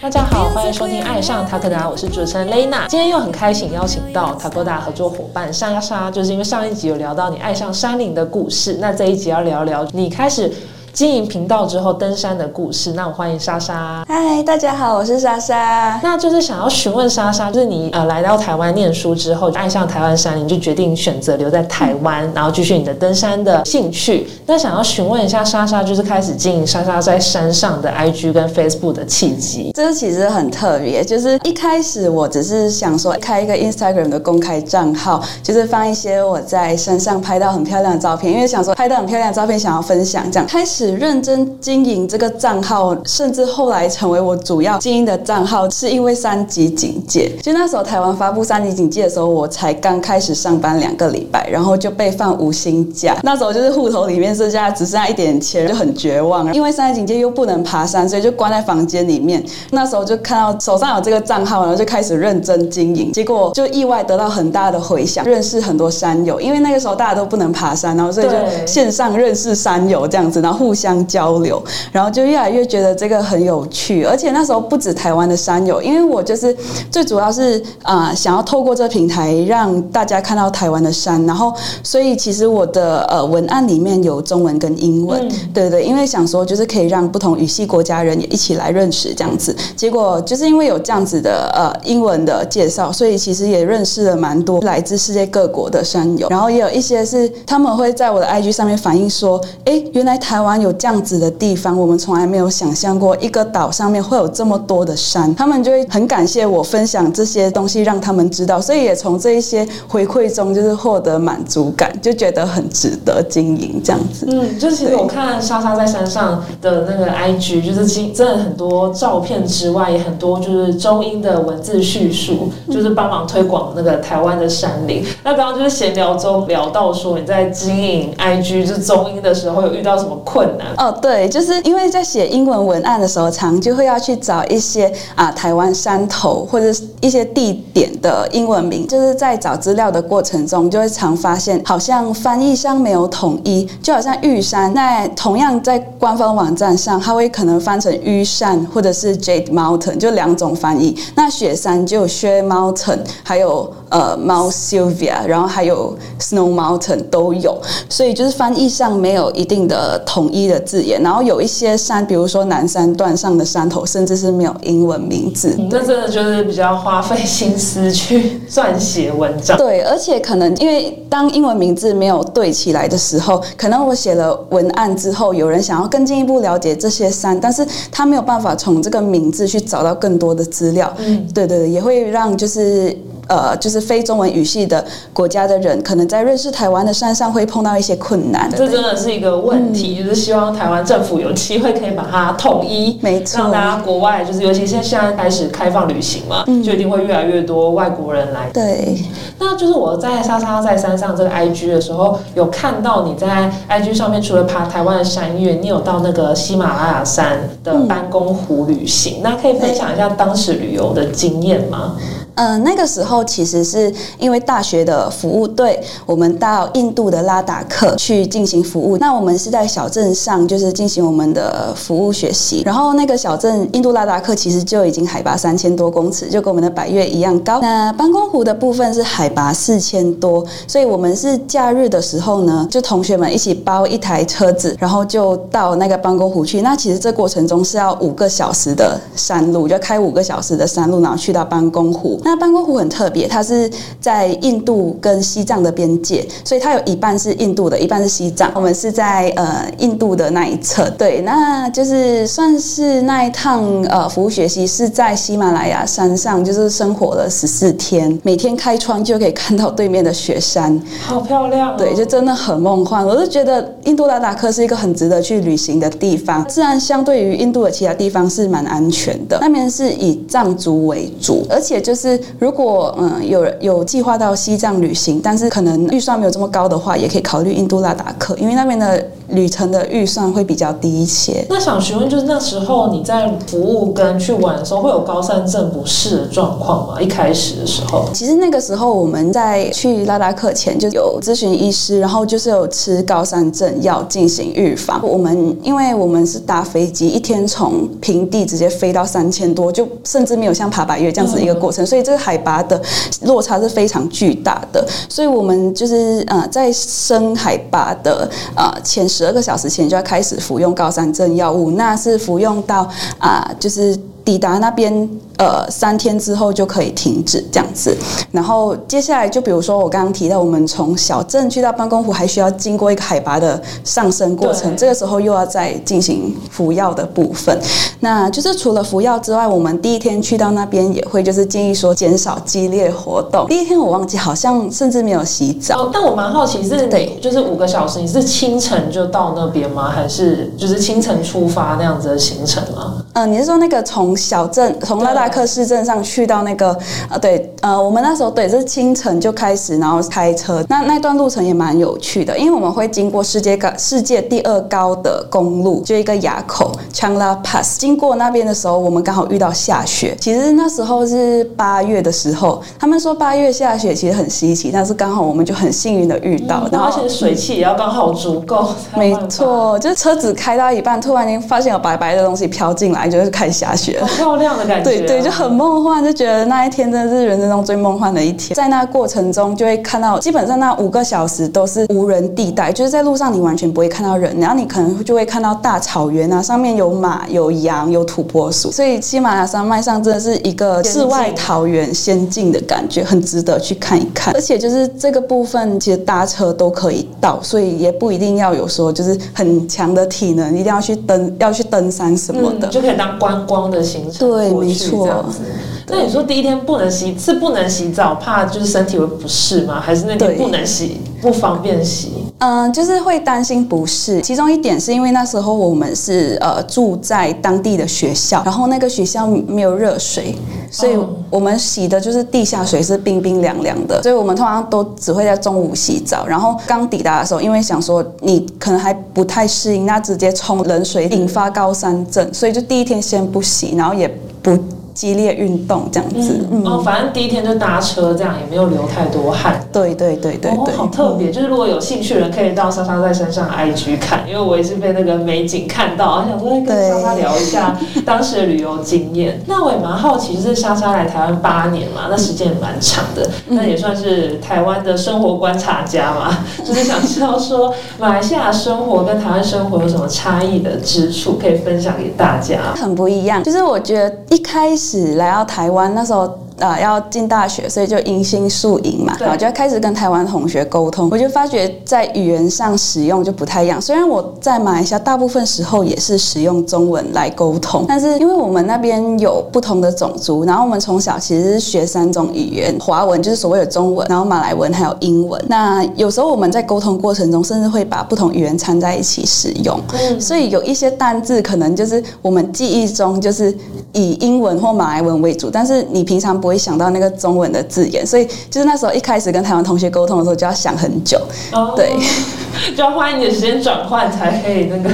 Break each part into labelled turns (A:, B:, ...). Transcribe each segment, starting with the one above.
A: 大家好，欢迎收听《爱上塔克达》，我是主持人 Lena。今天又很开心邀请到塔克达合作伙伴莎莎，就是因为上一集有聊到你爱上山林的故事，那这一集要聊聊你开始。经营频道之后登山的故事，那我欢迎莎莎。
B: 嗨，大家好，我是莎莎。
A: 那就是想要询问莎莎，就是你呃来到台湾念书之后，爱上台湾山林，就决定选择留在台湾，然后继续你的登山的兴趣。那想要询问一下莎莎，就是开始经营莎莎在山上的 IG 跟 Facebook 的契机。
B: 这其实很特别，就是一开始我只是想说开一个 Instagram 的公开账号，就是放一些我在山上拍到很漂亮的照片，因为想说拍到很漂亮的照片想要分享，这样开始。认真经营这个账号，甚至后来成为我主要经营的账号，是因为三级警戒。就那时候台湾发布三级警戒的时候，我才刚开始上班两个礼拜，然后就被放无薪假。那时候就是户头里面剩下只剩下一点钱，就很绝望。因为三级警戒又不能爬山，所以就关在房间里面。那时候就看到手上有这个账号，然后就开始认真经营。结果就意外得到很大的回响，认识很多山友。因为那个时候大家都不能爬山，然后所以就线上认识山友这样子，然后互。相交流，然后就越来越觉得这个很有趣，而且那时候不止台湾的山友，因为我就是最主要是啊，想要透过这个平台让大家看到台湾的山，然后所以其实我的呃文案里面有中文跟英文，对对，因为想说就是可以让不同语系国家人也一起来认识这样子，结果就是因为有这样子的呃英文的介绍，所以其实也认识了蛮多来自世界各国的山友，然后也有一些是他们会在我的 IG 上面反映说，哎，原来台湾有。有这样子的地方，我们从来没有想象过一个岛上面会有这么多的山，他们就会很感谢我分享这些东西，让他们知道，所以也从这一些回馈中就是获得满足感，就觉得很值得经营这样子。
A: 嗯，就其实我看莎莎在山上的那个 IG，就是真真的很多照片之外，也很多就是中英的文字叙述，就是帮忙推广那个台湾的山林。那刚刚就是闲聊中聊到说你在经营 IG 就是中英的时候有遇到什么困？
B: 哦，对，就是因为在写英文文案的时候，常就会要去找一些啊台湾山头或者一些地点的英文名，就是在找资料的过程中，就会常发现好像翻译上没有统一，就好像玉山，那同样在官方网站上，它会可能翻成玉山或者是 Jade Mountain，就两种翻译。那雪山就 Share Mountain，还有呃 Mount Sylvia，然后还有 Snow Mountain 都有，所以就是翻译上没有一定的统一。的字眼，然后有一些山，比如说南山段上的山头，甚至是没有英文名字。
A: 这真的就是比较花费心思去 撰写文章。
B: 对，而且可能因为当英文名字没有对起来的时候，可能我写了文案之后，有人想要更进一步了解这些山，但是他没有办法从这个名字去找到更多的资料。嗯，对对对，也会让就是。呃，就是非中文语系的国家的人，可能在认识台湾的山上会碰到一些困难。
A: 这真的是一个问题，就是希望台湾政府有机会可以把它统一，
B: 没错，
A: 让大家国外就是，尤其是现在开始开放旅行嘛，就一定会越来越多外国人来。
B: 对，
A: 那就是我在莎莎在山上这个 IG 的时候，有看到你在 IG 上面除了爬台湾的山岳，你有到那个喜马拉雅山的班公湖旅行，那可以分享一下当时旅游的经验吗？
B: 嗯，那个时候其实是因为大学的服务队，我们到印度的拉达克去进行服务。那我们是在小镇上，就是进行我们的服务学习。然后那个小镇印度拉达克其实就已经海拔三千多公尺，就跟我们的百越一样高。那班公湖的部分是海拔四千多，所以我们是假日的时候呢，就同学们一起包一台车子，然后就到那个班公湖去。那其实这过程中是要五个小时的山路，就开五个小时的山路，然后去到班公湖。那班公湖很特别，它是在印度跟西藏的边界，所以它有一半是印度的，一半是西藏。我们是在呃印度的那一侧，对，那就是算是那一趟呃服务学习是在喜马拉雅山上，就是生活了十四天，每天开窗就可以看到对面的雪山，
A: 好漂亮。
B: 对，就真的很梦幻。我就觉得印度拉达克是一个很值得去旅行的地方，自然相对于印度的其他地方是蛮安全的。那边是以藏族为主，而且就是。就是如果嗯有有计划到西藏旅行，但是可能预算没有这么高的话，也可以考虑印度拉达克，因为那边的旅程的预算会比较低一些。
A: 那想询问，就是那时候你在服务跟去玩的时候，会有高山症不适的状况吗？一开始的时候，
B: 其实那个时候我们在去拉达克前就有咨询医师，然后就是有吃高山症药进行预防。我们因为我们是搭飞机，一天从平地直接飞到三千多，就甚至没有像爬百越这样子一个过程，所以这个海拔的落差是非常巨大的。所以我们就是呃在升海拔的呃前十二个小时前就要开始服用高山症药物，那是服用到啊、就是抵达那边。呃，三天之后就可以停止这样子，然后接下来就比如说我刚刚提到，我们从小镇去到办公湖，还需要经过一个海拔的上升过程，这个时候又要再进行服药的部分。那就是除了服药之外，我们第一天去到那边也会就是建议说减少激烈活动。第一天我忘记好像甚至没有洗澡，
A: 哦，但我蛮好奇，是你
B: 对
A: 就是五个小时，你是清晨就到那边吗？还是就是清晨出发那样子的行程吗？
B: 嗯、你是说那个从小镇从拉达克市镇上去到那个呃对呃我们那时候对是清晨就开始，然后开车，那那段路程也蛮有趣的，因为我们会经过世界高世界第二高的公路，就一个垭口 Changla Pass。经过那边的时候，我们刚好遇到下雪。其实那时候是八月的时候，他们说八月下雪其实很稀奇，但是刚好我们就很幸运的遇到，然后
A: 然后而且水汽也要刚好足够，
B: 没错，就是车子开到一半，突然间发现有白白的东西飘进来，就是看下雪了
A: 好。漂亮的感觉、啊
B: 对对，就很梦幻，就觉得那一天真的是人生中最梦幻的一天。在那过程中，就会看到基本上那五个小时都是无人地带，就是在路上你完全不会看到人，然后你可能就会看到大草原啊，上面有马、有羊、有土拨鼠，所以喜马拉雅山脉上真的是一个世外桃源、仙境的感觉，很值得去看一看。而且就是这个部分，其实搭车都可以到，所以也不一定要有说就是很强的体能，一定要去登要去登山什么的。
A: 可以当观光的行程
B: 对没错
A: 这样子。那你说第一天不能洗，是不能洗澡，怕就是身体会不适吗？还是那天不能洗，不方便洗？
B: 嗯，就是会担心不适。其中一点是因为那时候我们是呃住在当地的学校，然后那个学校没有热水，所以
A: 哦
B: 我们洗的就是地下水，是冰冰凉凉的。所以我们通常都只会在中午洗澡。然后刚抵达的时候，因为想说你可能还不太适应，那直接冲冷水引发高山症，所以就第一天先不洗，然后也不激烈运动这样子。嗯，
A: 哦，反正第一天就搭车，这样也没有流太多汗。
B: 对对对对
A: 哦
B: 对，，
A: 好特别！就是如果有兴趣的人，可以到莎莎在山上 IG 看，因为我也是被那个美景看到，我想说跟莎莎聊一下当时的旅游经验。那我也蛮好奇，就是莎莎来台湾八年嘛，那时间也蛮长的，
B: 嗯
A: 那也算是台湾的生活观察家嘛，就是想知道说马来西亚生活跟台湾生活有什么差异的之处，可以分享给大家。
B: 很不一样。就是我觉得一开始来到台湾那时候。呃，要进大学，所以就迎新宿营嘛，
A: 对
B: 然后就要开始跟台湾同学沟通。我就发觉在语言上使用就不太一样。虽然我在马来西亚大部分时候也是使用中文来沟通，但是因为我们那边有不同的种族，然后我们从小其实是学三种语言，华文就是所谓的中文，然后马来文还有英文。那有时候我们在沟通过程中，甚至会把不同语言掺在一起使用。
A: 嗯，
B: 所以有一些单字可能就是我们记忆中就是以英文或马来文为主，但是你平常不会想到那个中文的字眼，所以就是那时候一开始跟台湾同学沟通的时候就要想很久。
A: 哦
B: 对，
A: 就要花一点时间转换才可以那个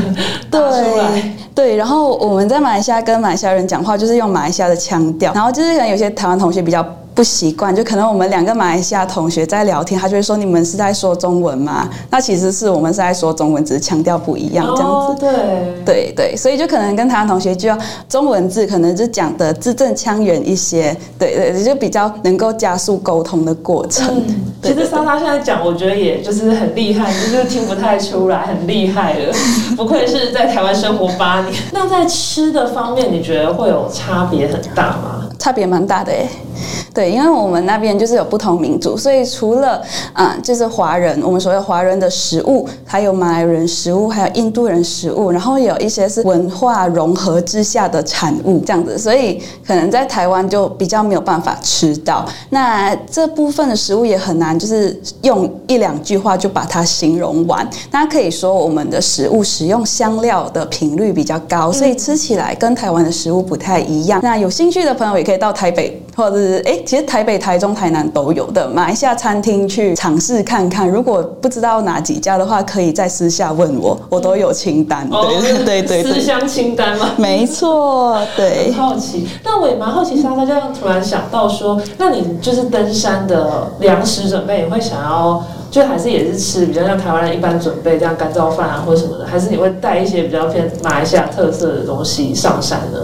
A: 打出来。
B: 对，然后我们在马来西亚跟马来西亚人讲话就是用马来西亚的腔调，然后就是可能有些台湾同学比较。不习惯，就可能我们两个马来西亚同学在聊天，他就会说：“你们是在说中文吗？”那其实是我们是在说中文，只是腔调不一样这样子。
A: 哦，对。
B: 对对，所以就可能跟台湾同学就要中文字，可能就讲的字正腔圆一些，对对，就比较能够加速沟通的过程。
A: 嗯，其实莎莎现在讲，我觉得也就是很厉害，就是听不太出来，很厉害了。不愧是在台湾生活八年。那在吃的方面，你觉得会有差别很大吗？
B: 差别蛮大的诶。对，因为我们那边就是有不同民族，所以除了嗯，就是华人，我们所谓华人的食物，还有马来人食物，还有印度人食物，然后有一些是文化融合之下的产物这样子，所以可能在台湾就比较没有办法吃到。那这部分的食物也很难，就是用一两句话就把它形容完。那可以说我们的食物使用香料的频率比较高，所以吃起来跟台湾的食物不太一样。那有兴趣的朋友也可以到台北或者是哎，其实台北、台中、台南都有的马来西亚餐厅去尝试看看。如果不知道哪几家的话，可以在私下问我，我都有清单。对对对对，
A: 思乡清单吗？
B: 没错，对。
A: 很好奇，那我也蛮好奇，莎莎这样突然想到说，那你就是登山的粮食准备，你会想要？就还是也是吃比较像台湾人一般准备这样干燥饭啊或者什么的，还是你会带一些比较偏马来西亚特色的东西上山呢？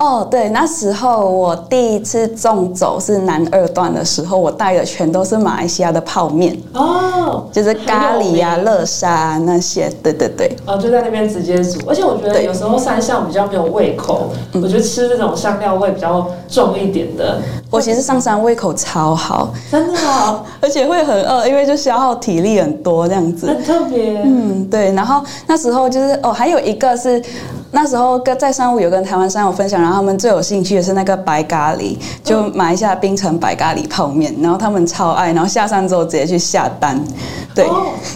B: 哦，对，那时候我第一次纵走是南二段的时候，我带的全都是马来西亚的泡面哦，就是咖喱呀、乐沙那些，对对对。
A: 哦，就在那边直接煮，而且我觉得有时候山上比较没有胃口，我觉得吃这种香料味比较重一点的。
B: 我其实上山胃口超好，
A: 真的，
B: 而且会很饿，因为就消耗体力很多这样子。
A: 很特别。
B: 嗯，对。然后那时候就是哦，还有一个是。那时候跟在商务有跟台湾商友分享，然后他们最有兴趣的是那个白咖喱，就买一下冰城白咖喱泡面，然后他们超爱，然后下山之后直接去下单。对，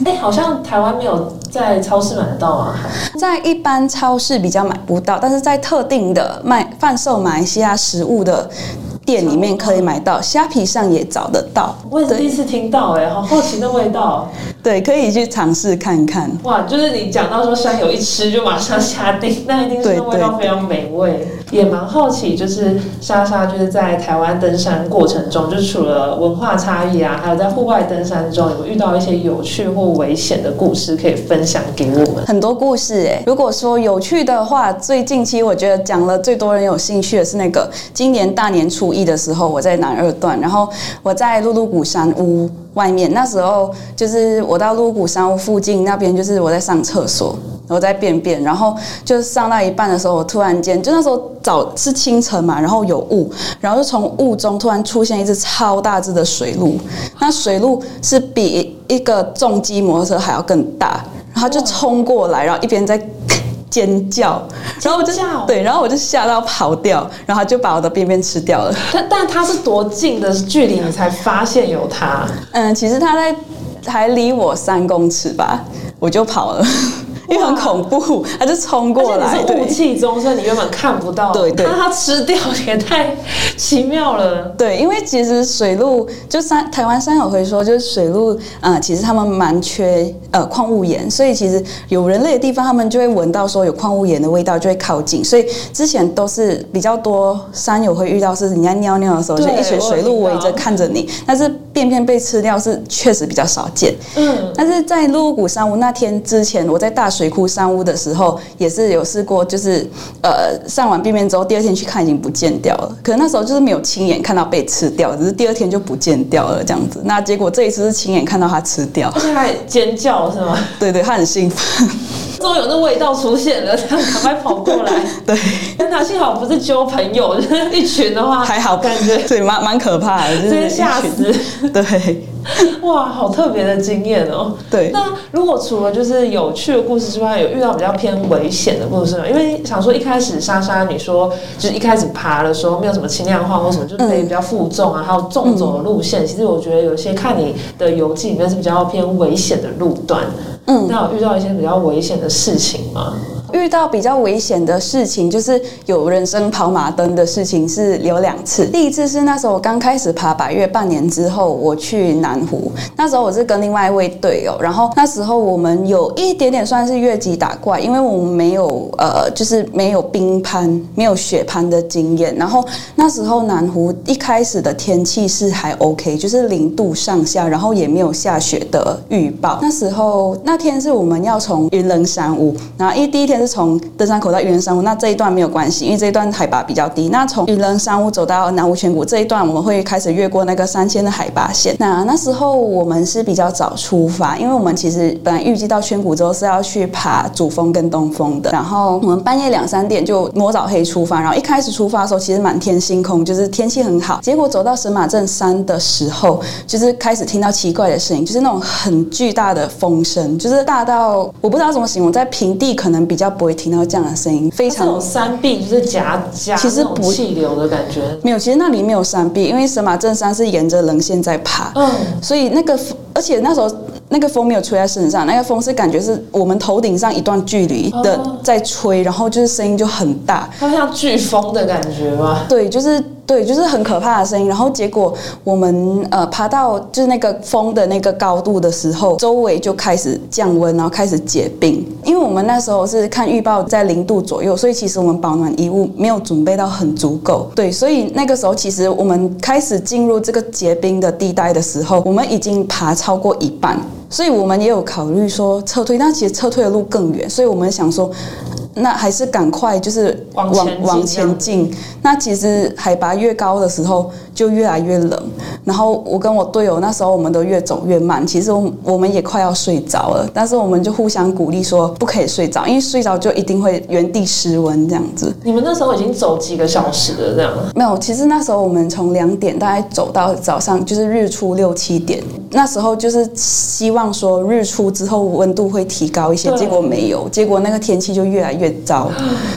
A: 哎，好像台湾没有在超市买得到啊，
B: 在一般超市比较买不到，但是在特定的卖贩售马来西亚食物的。店里面可以买到，虾皮上也找得到。
A: 我也是第一次听到，哎，好好奇的味道。
B: 对，可以去尝试看看。
A: 哇，就是你讲到说山友一吃就马上下定，那一定是味道非常美味。也蛮好奇，就是莎莎就是在台湾登山过程中，就是除了文化差异啊，还有在户外登山中有遇到一些有趣或危险的故事可以分享给我们。
B: 很多故事哎，如果说有趣的话，最近期我觉得讲了最多人有兴趣的是那个今年大年初一的时候，我在南二段，然后我在露露谷山屋外面，那时候就是我到鹿谷山屋附近那边，就是我在上厕所。我在便便，然后就上到一半的时候，我突然间就那时候早是清晨嘛，然后有雾，然后就从雾中突然出现一只超大只的水鹿，那水鹿是比一个重机摩托车还要更大，然后就冲过来，然后一边在尖叫，
A: 然后我就
B: 对，然后我就吓到跑掉，然后就把我的便便吃掉了。
A: 但但它是多近的距离你才发现有它？
B: 嗯，其实它在还离我三公尺吧，我就跑了。因为很恐怖，它就冲过来，
A: 是雾气中，所以你原本看不到。
B: 对对，
A: 它吃掉也太奇妙了。
B: 对，因为其实水路就山台湾山友会说，就是水路，呃，其实他们蛮缺呃矿物盐，所以其实有人类的地方，他们就会闻到说有矿物盐的味道，就会靠近。所以之前都是比较多山友会遇到是人家尿尿的时候，就一群水路围着看着你，但是便便被吃掉是确实比较少见。嗯，但是在鹿谷山屋那天之前，我在大。水库上屋的时候，也是有试过，就是呃上完便便之后，第二天去看已经不见掉了。可能那时候就是没有亲眼看到被吃掉，只是第二天就不见掉了这样子。那结果这一次是亲眼看到它吃掉，
A: 而且还尖叫是吗？
B: 对对，它很兴奋。
A: 终于有那味道出现了，他赶快跑过来。
B: 对，
A: 但他幸好不是揪朋友，就 是一群的话
B: 还好，
A: 感觉
B: 对，蛮蛮可怕的，
A: 直接吓死。
B: 对，
A: 哇，好特别的经验哦。
B: 对，
A: 那如果除了就是有趣的故事之外，有遇到比较偏危险的故事吗？因为想说一开始莎莎你说就是一开始爬的时候没有什么轻量化或什么，就可以比较负重啊，还有重走的路线。其实我觉得有些看你的游记里面是比较偏危险的路段。嗯，那有遇到一些比较危险的事情吗？
B: 遇到比较危险的事情，就是有人生跑马灯的事情是有两次。第一次是那时候我刚开始爬百越，半年之后我去南湖，那时候我是跟另外一位队友，然后那时候我们有一点点算是越级打怪，因为我们没有呃，就是没有冰攀、没有雪攀的经验。然后那时候南湖一开始的天气是还 OK，就是零度上下，然后也没有下雪的预报。那时候那天是我们要从云棱山屋，然后一第一天。是从登山口到云人山屋，那这一段没有关系，因为这一段海拔比较低。那从云人山屋走到南湖泉谷这一段，我们会开始越过那个三千的海拔线。那那时候我们是比较早出发，因为我们其实本来预计到泉谷之后是要去爬主峰跟东峰的。然后我们半夜两三点就摸早黑出发，然后一开始出发的时候其实满天星空，就是天气很好。结果走到神马镇山的时候，就是开始听到奇怪的声音，就是那种很巨大的风声，就是大到我不知道怎么形容，在平地可能比较。不会听到这样的声音，非常
A: 山壁就是夹夹，
B: 其实不
A: 气流的感觉
B: 没有，其实那里没有山壁，因为神马镇山是沿着棱线在爬，嗯，所以那个而且那时候那个风没有吹在身上，那个风是感觉是我们头顶上一段距离的在吹，然后就是声音就很大，
A: 它像飓风的感觉吗？
B: 对，就是。对，就是很可怕的声音。然后结果我们呃爬到就是那个风的那个高度的时候，周围就开始降温，然后开始结冰。因为我们那时候是看预报在零度左右，所以其实我们保暖衣物没有准备到很足够。对，所以那个时候其实我们开始进入这个结冰的地带的时候，我们已经爬超过一半，所以我们也有考虑说撤退，但其实撤退的路更远，所以我们想说。那还是赶快就是
A: 往前
B: 往前进。那其实海拔越高的时候就越来越冷，然后我跟我队友那时候我们都越走越慢。其实我们我们也快要睡着了，但是我们就互相鼓励说不可以睡着，因为睡着就一定会原地失温这样子。
A: 你们那时候已经走几个小时了，这样。
B: 没有，其实那时候我们从两点大概走到早上，就是日出六七点。那时候就是希望说日出之后温度会提高一些，结果没有，结果那个天气就越来越糟。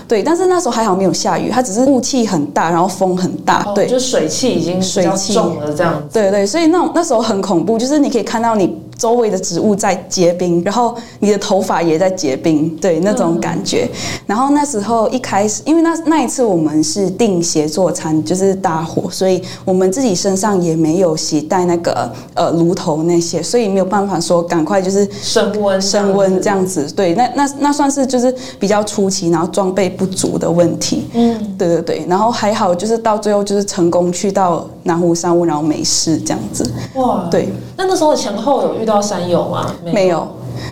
B: 对，但是那时候还好没有下雨，它只是雾气很大，然后风很大。
A: 哦，
B: 对，
A: 就水汽已经
B: 水汽
A: 重了，这样子。
B: 对对，所以那种那时候很恐怖，就是你可以看到你周围的植物在结冰，然后你的头发也在结冰，对那种感觉。然后那时候一开始，因为那那一次我们是订协作餐，就是搭伙，所以我们自己身上也没有携带那个呃炉头那些，所以没有办法说赶快就是
A: 升温，
B: 升温这
A: 样
B: 样子。对，那那那算是就是比较初期，然后装备不足的问题。
A: 嗯，
B: 对对对，然后还好，就是到最后就是成功去到南湖山屋，然后没事这样子。
A: 哇，。
B: 对，
A: 那那时候前后有遇到山友吗？
B: 没有，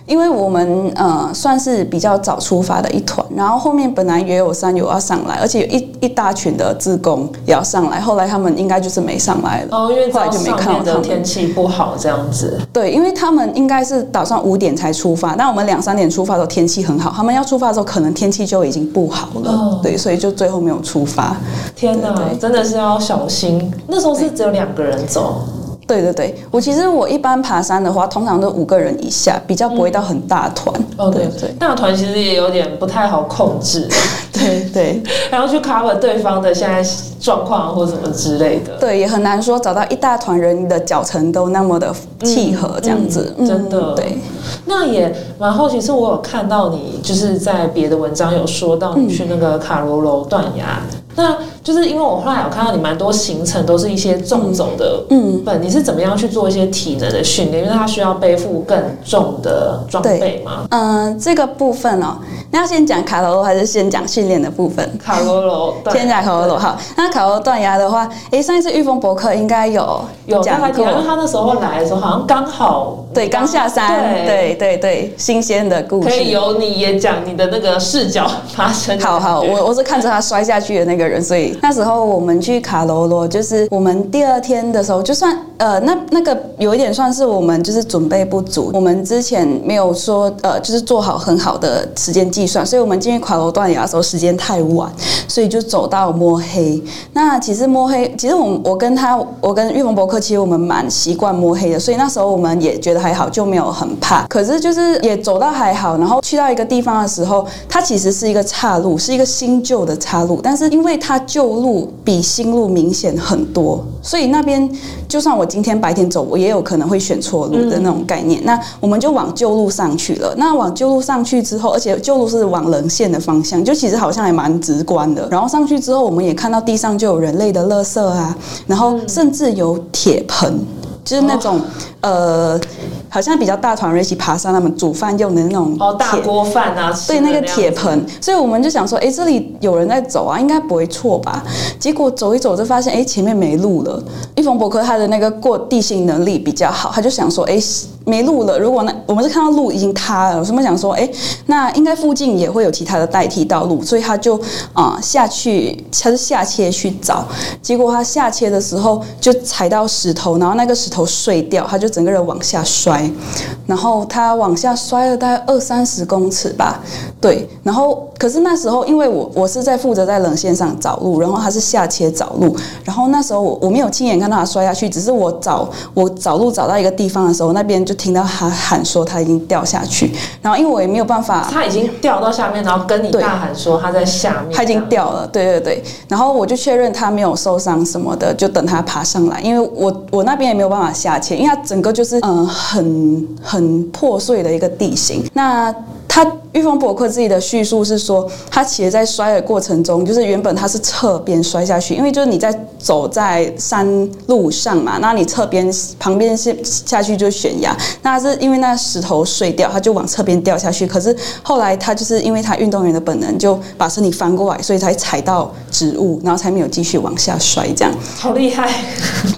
B: 因为我们呃算是比较早出发的一团，然后后面本来也有山友要上来，而且有一一大群的自工也要上来，后来他们应该就是没上来了。
A: 哦，因为
B: 后来就没看到他们
A: 的天气不好，这样子。
B: 对，因为他们应该是打算五点才出发，但我们两三点出发的时候天气很好，他们要出发的时候可能天气就已经不好了，
A: 哦
B: 对，所以就最后没有出发。
A: 天哪，真的是要小心。那时候是只有两个人走，
B: 对对对，我其实我一般爬山的话，通常都五个人以下，比较不会到很大团。
A: 哦，对
B: 对对。
A: 大团其实也有点不太好控制，
B: 对 对。
A: 还要 去 cover 对方的现在状况或什么之类的。
B: 对，也很难说找到一大团人，的脚程都那么的契合这样子，
A: 嗯真的
B: 对。
A: 那也蛮好奇，是我有看到你就是在别的。文章有说到你去那个卡罗罗断崖，那就是因为我后来有看到你蛮多行程都是一些重走的部分，你是怎么样去做一些体能的训练？因为它需要背负更重的装备嘛。
B: 嗯、这个部分哦，那要先讲卡罗罗还是先讲训练的部分？
A: 卡罗罗
B: 先讲卡罗罗好。那卡罗罗断崖的话，诶，上一次玉峰博客应该有
A: 有大
B: 讲过
A: 概提到，因为他那时候来的时候好像刚好
B: 对，刚下山，对对对，新鲜的故事。
A: 可以由你也讲你的那个视角发生
B: 好好，我我是看着他摔下去的那个人，所以那时候我们去卡罗罗，就是我们第二天的时候，就算呃那那个有一点算是我们就是准备不足，我们之前没有说呃就是做好很好的时间计算，所以我们进去卡罗断崖的时候时间太晚，所以就走到摸黑。那其实摸黑，其实我我跟他，我跟玉峰博客，其实我们蛮习惯摸黑的，所以那时候我们也觉得还好，就没有很怕。可是就是也走到还好，然后去到一个地方的时候，它其实是一个岔路，是一个新旧的岔路，但是因为它旧路比新路明显很多，所以那边就算我今天白天走，我也有可能会选错路的那种概念。那我们就往旧路上去了。那往旧路上去之后，而且旧路是往棱线的方向，就其实好像还蛮直观的。然后上去之后，我们也看到地上就有人类的垃圾啊，然后甚至有铁盆。就是那种、呃，好像比较大团人一起爬山，他们煮饭用的那种
A: 哦，大
B: 铁
A: 锅饭啊，
B: 对，那个铁盆，所以我们就想说，哎，这里有人在走啊，应该不会错吧？结果走一走就发现，哎，前面没路了。一冯伯克他的那个过地形能力比较好，他就想说，哎，没路了。如果那我们是看到路已经塌了，我们想说，哎，那应该附近也会有其他的代替道路，所以他就啊、下去，他是下切去找。结果他下切的时候就踩到石头，然后那个石头碎掉，他就整个人往下摔，然后他往下摔了大概二三十公尺吧，对。然后可是那时候因为我我是在负责在冷线上找路，然后他是下切找路，然后那时候我我没有亲眼看到他摔下去，只是我找我找路找到一个地方的时候，那边就听到他喊说他已经掉下去，然后因为我也没有办法。
A: 他已经掉到下面，然后跟你
B: 对
A: 大喊说他在下面，
B: 他已经掉了，对对对。然后我就确认他没有受伤什么的，就等他爬上来，因为我我那边也没有办法下切，因为它整个就是嗯、很很破碎的一个地形。那他玉峰博客自己的叙述是说，他其实在摔的过程中，就是原本他是侧边摔下去，因为就是你在走在山路上嘛，那你侧边旁边是下去就是悬崖，那是因为那石头碎掉，他就往侧边掉下去。可是后来他就是因为他运动员的本能，就把身体翻过来，所以才踩到植物，然后才没有继续往下摔这样。
A: 好厉害！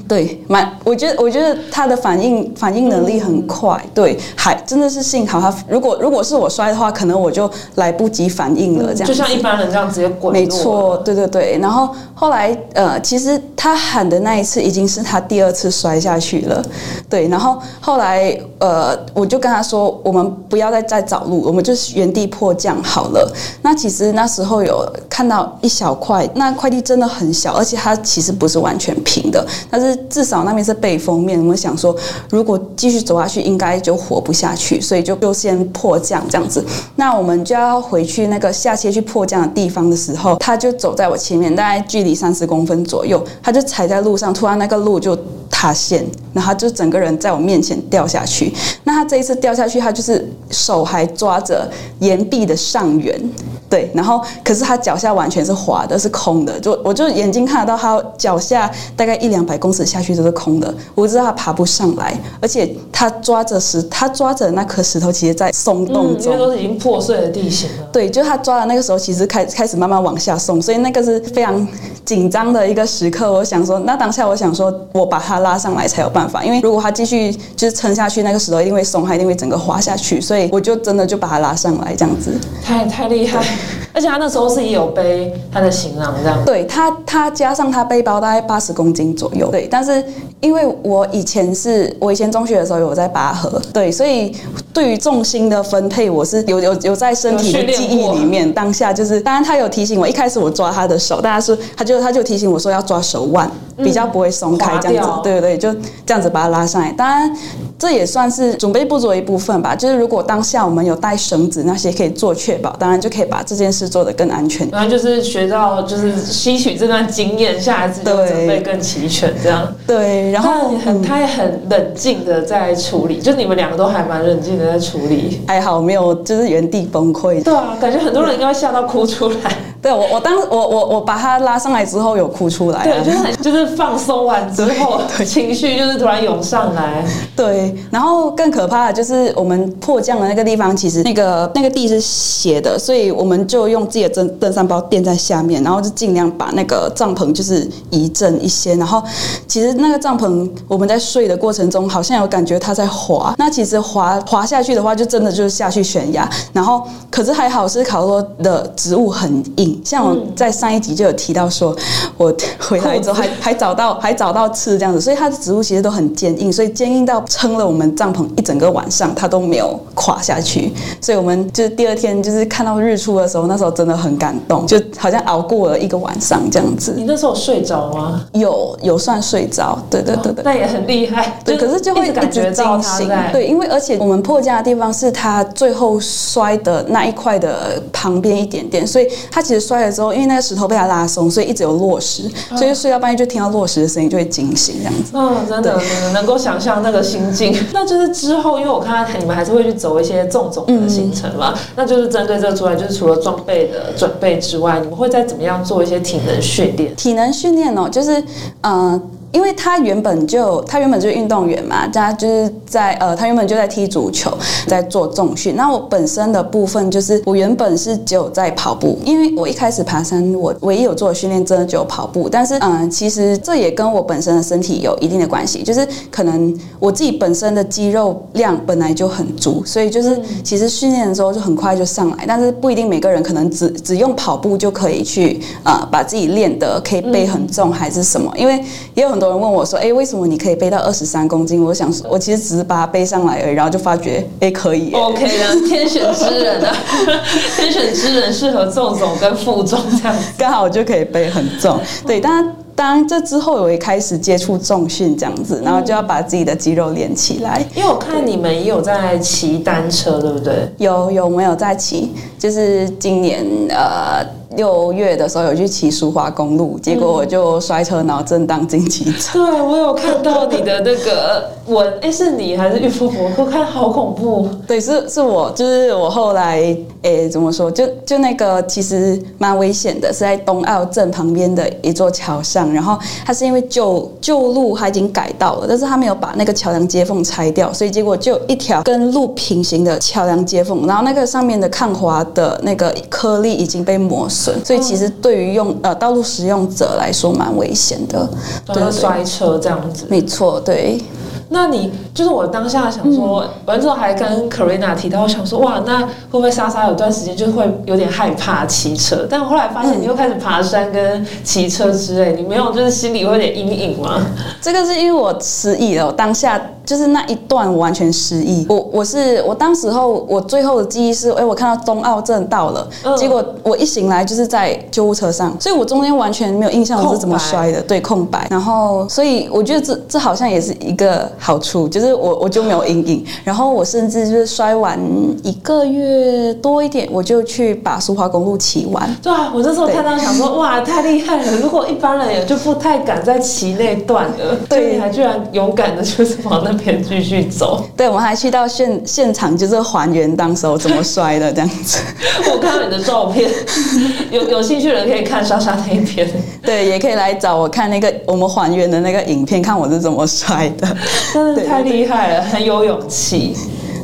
B: 对，蛮，我觉得，我觉得他的反应反应能力很快，对，还真的是幸好他，如果如果是我摔的话，可能我就来不及反应了，这样
A: 就像一般人这样直接滚。
B: 没错，对对对。然后后来，呃，其实他喊的那一次已经是他第二次摔下去了，对。然后后来，呃，我就跟他说，我们不要再再找路，我们就原地迫降好了。那其实那时候有看到一小块，那块地真的很小，而且它其实不是完全平的，但是至少那边是背封面。我们想说，如果继续走下去，应该就活不下去，所以就就先迫降这样子。那我们就要回去那个下切去迫降的地方的时候，他就走在我前面，大概距离三十公分左右，他就踩在路上，突然那个路就塌陷，然后他就整个人在我面前掉下去。那他这一次掉下去，他就是手还抓着岩壁的上缘，对，然后可是他脚下完全是滑的，是空的，就我就眼睛看得到他脚下大概一两百公尺下去都是空的，我知道他爬不上来，而且他抓着石，他抓着那颗石头，其实在松动
A: 嗯，因
B: 中
A: 为。都是已经破碎的地形了。
B: 对，就他抓的那个时候，其实开开始慢慢往下送，所以那个是非常紧张的一个时刻。我想说，那当下我想说，我把他拉上来才有办法，因为如果他继续就是撑下去，那个石头一定会松，他一定会整个滑下去，所以我就真的就把他拉上来这样子。
A: 太太厉害，而且他那时候是也有背他的行囊这样。
B: 对他，他加上他背包大概八十公斤左右。对，但是因为我以前是我以前中学的时候有在拔河，对，所以对于重心的分配，我是有有有在身体的记忆里面。当下就是，当然他有提醒我，一开始我抓他的手，但是他就他就提醒我说要抓手腕，比较不会松开这样子。对对对，就这样子把它拉上来。当然。这也算是准备不足的一部分吧。就是如果当下我们有带绳子那些可以做确保，当然就可以把这件事做得更安全。
A: 然后就是学到，就是吸取这段经验，下一次就
B: 对
A: 准备更齐全这样。
B: 对，然后
A: 他很，他也很冷静的在处理，就你们两个都还蛮冷静的在处理。
B: 还好没有就是原地崩溃。
A: 对啊，感觉很多人应该会吓到哭出来。
B: 对我，我当我我我把他拉上来之后有哭出来、啊。
A: 对，就是很 就是放松完之后，情绪就是突然涌上来。
B: 对，然后更可怕的就是我们迫降的那个地方，其实那个那个地是斜的，所以我们就用自己的登登山包垫在下面，然后就尽量把那个帐篷就是移正一些。然后其实那个帐篷我们在睡的过程中，好像有感觉它在滑。那其实滑滑下去的话，就真的就是下去悬崖。然后可是还好是考洛的植物很硬，像我在上一集就有提到说，我回来之后还还找到还找到刺这样子，所以它的植物其实都很坚硬，所以坚硬到撑了我们帐篷一整个晚上，它都没有垮下去。所以我们就是第二天就是看到日出的时候，那时候真的很感动，就好像熬过了一个晚上这样子。
A: 你那时候睡着吗？
B: 有有算睡着，对对对对。
A: 那也很厉害。
B: 对，可是就会
A: 一直感觉到
B: 惊醒
A: 他在。。
B: 对，因为而且我们破家的地方是它最后摔的那一块的旁边一点点，所以它其实摔了之后，因为那个石头被他拉松，所以一直有落石，所以睡到半夜就听到落石的声音，就会惊醒这样子。
A: 嗯，真的，能够想象那个心境。那就是之后，因为我看到你们还是会去走一些纵走的行程嘛，那就是针对这个出来，就是除了装备的准备之外，你们会再怎么样做一些体能训练？
B: 体能训练哦，就是呃。因为他原本就他原本就是运动员嘛，他就是在呃，他原本就在踢足球，在做重训。那我本身的部分就是我原本是只有在跑步，因为我一开始爬山，我唯一有做的训练真的只有跑步。但是嗯、呃，其实这也跟我本身的身体有一定的关系，就是可能我自己本身的肌肉量本来就很足，所以就是其实训练的时候就很快就上来。但是不一定每个人可能只只用跑步就可以去呃把自己练得可以背很重还是什么，因为也有很多人问我说，哎，为什么你可以背到二十三公斤？我想说，我其实只是把它背上来而已，然后就发觉，哎，可以耶。
A: OK 的，天选之人啊，天选之人适合重总跟负重这样子。
B: 刚好就可以背很重。对，当然，当然这之后我也开始接触重训这样子，然后就要把自己的肌肉练起来。
A: 因为我看你们也有在骑单车，对不对？
B: 有有没有在骑？就是今年呃六月的时候有去骑舒华公路，结果我就摔车，然后震荡进急诊。
A: 对，我有看到你的那个文，哎，是你还是玉富婆？我看好恐怖。
B: 对，是是我，就是我后来，哎，怎么说？就就那个其实蛮危险的，是在东澳镇旁边的一座桥上，然后它是因为旧旧路它已经改道了，但是它没有把那个桥梁接缝拆掉，所以结果就一条跟路平行的桥梁接缝，然后那个上面的抗滑的那个颗粒已经被磨损，所以其实对于用呃道路使用者来说蛮危险的，
A: 对，摔车这样子。
B: 没错，对。
A: 那你就是我当下想说，完之后还跟 Karina 提到，我想说哇，那会不会莎莎有段时间就会有点害怕骑车？但后来发现你又开始爬山跟骑车之类，你没有就是心里会有点阴影吗？
B: 这个是因为我失忆了，当下。就是那一段完全失忆，我我是我当时候我最后的记忆是，哎，我看到冬奥镇到了，结果我一醒来就是在救护车上，所以我中间完全没有印象我是怎么摔的，对，空白。然后，所以我觉得这这好像也是一个好处，就是我我就没有阴影。然后我甚至就是摔完一个月多一点，我就去把苏花公路骑完。
A: 对啊，我这时候看到想说，哇，太厉害了！如果一般人也就不太敢再骑那段了，对，你还居然勇敢的就是往那。边继续走，
B: 对，我们还去到现现场，就是还原当时我怎么摔的这样子。
A: 我看到你的照片，有有兴趣的人可以看莎莎那一篇，
B: 对，也可以来找我看那个我们还原的那个影片，看我是怎么摔的，
A: 真的太厉害了，很有勇气。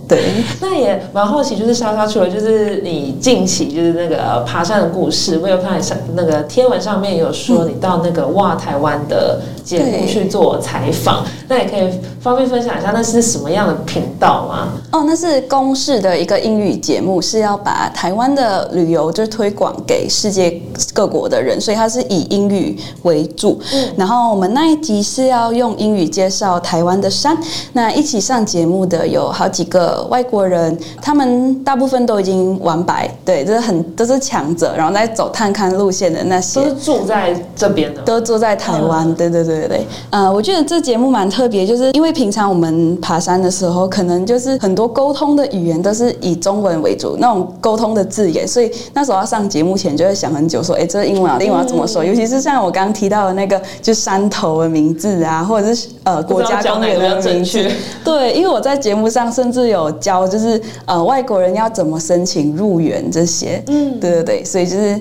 B: 对，
A: 那也蛮好奇，就是莎莎除了就是你近期就是那个爬山的故事，我有看上那个天文上面有说你到那个哇台湾的节目去做采访，那也可以方便分享一下那是什么样的频道吗？
B: 哦，那是公视的一个英语节目，是要把台湾的旅游就推广给世界各国的人，所以它是以英语为主。嗯，然后我们那一集是要用英语介绍台湾的山，那一起上节目的有好几个。外国人，他们大部分都已经完白，对，这是很都是强者，然后在走探勘路线的那些，
A: 都是住在这边的，
B: 都住在台湾，对对对对对。呃，我觉得这节目蛮特别，就是因为平常我们爬山的时候，可能就是很多沟通的语言都是以中文为主，那种沟通的字眼，所以那时候要上节目前就会想很久，说，哎，这英文啊，英文要怎么说？尤其是像我刚刚提到的那个，就山头的名字啊，或者是呃国家公园的名字，对，因为我在节目上甚至有。教就是呃外国人要怎么申请入园这些，嗯，对对对，所以就是。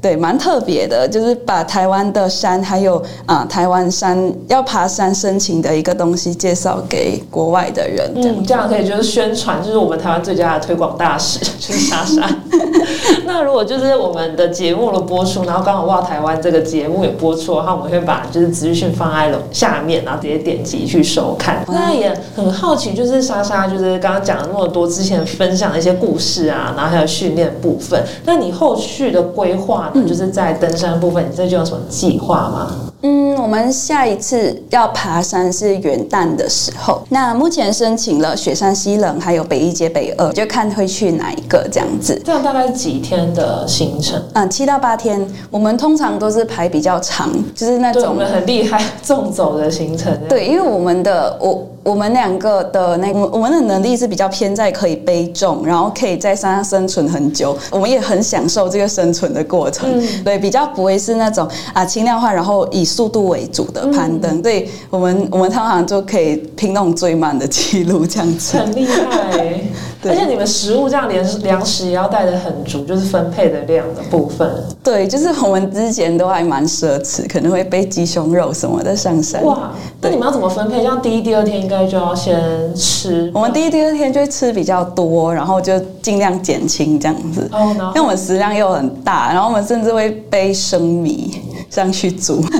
B: 对，蛮特别的，就是把台湾的山，还有啊台湾山要爬山申请的一个东西介绍给国外的人，
A: 嗯，这样可以就是宣传，就是我们台湾最佳的推广大使就 是莎莎。那如果就是我们的节目的播出，然后刚好哇台湾这个节目也播出的话，我们会把就是资讯放在了下面，然后直接点击去收看。那也很好奇，就是莎莎就是刚刚讲了那么多之前分享的一些故事啊，然后还有训练部分，那你后续的规划？嗯就是在登山部分，你这就有什么计划吗？
B: 嗯，我们下一次要爬山是元旦的时候。那目前申请了雪山西冷，还有北一街北二，就看会去哪一个这样子。
A: 这样大概是几天的行程？
B: 嗯，七到八天。我们通常都是排比较长，就是那种
A: 很厉害纵走的行程。
B: 对，因为我们的我我们两个的那个我们的能力是比较偏在可以背重，然后可以在山上生存很久。我们也很享受这个生存的过程。对，比较不会是那种啊轻量化，然后以速度为主的攀登，所以我们我们通常就可以拼那种最慢的记录，这样子。
A: 很厉害，而且你们食物这样连粮食也要带的很足，就是分配的量的部分。
B: 对，就是我们之前都还蛮奢侈，可能会背鸡胸肉什么的上山。哇，
A: 那你们要怎么分配？像第一、第二天应该就要先吃。
B: 我们第一、第二天就会吃比较多，然后就尽量减轻这样子。哦，因为我们食量又很大，然后我们甚至会背生米上去煮。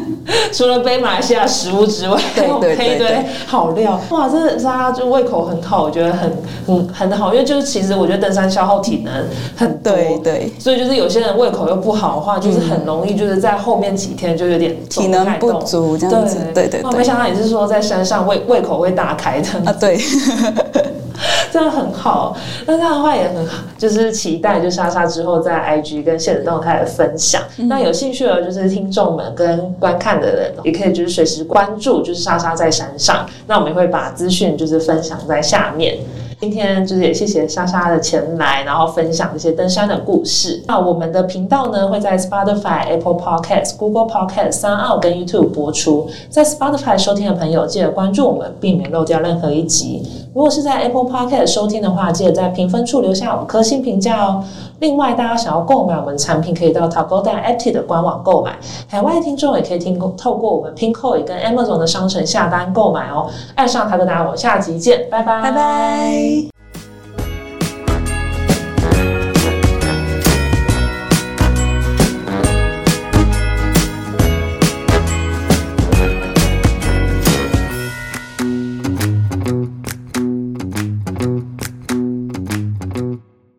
A: 除了背马来西亚食物之外，还有配一堆好料，哇！真的大家就胃口很好，我觉得很很很好，因为就是其实我觉得登山消耗体能很多，
B: 对对，
A: 所以就是有些人胃口又不好的话，就是很容易就是在后面几天就有点
B: 体能不足这样子，对对对。
A: 我没想到你是说在山上胃胃口会大开的
B: 啊，对。
A: 这样很好，那这样的话也很好，就是期待就莎莎之后在 IG 跟现实动态的分享。那有兴趣的，就是听众们跟观看的人，也可以就是随时关注，就是莎莎在山上。那我们会把资讯就是分享在下面。今天就是也谢谢莎莎的前来，然后分享一些登山的故事。那我们的频道呢会在 Spotify、Apple Podcasts、Google Podcasts、三奥跟 YouTube 播出。在 Spotify 收听的朋友，记得关注我们，避免漏掉任何一集。如果是在 Apple Podcast 收听的话，记得在评分处留下五颗星评价哦。另外，大家想要购买我们产品，可以到 t a g o d a a p t 的官网购买。海外听众也可以听透过我们 p i n k o 也跟 Amazon 的商城下单购买哦。爱上 Tagoda，我们下集见，拜拜，
B: 拜拜。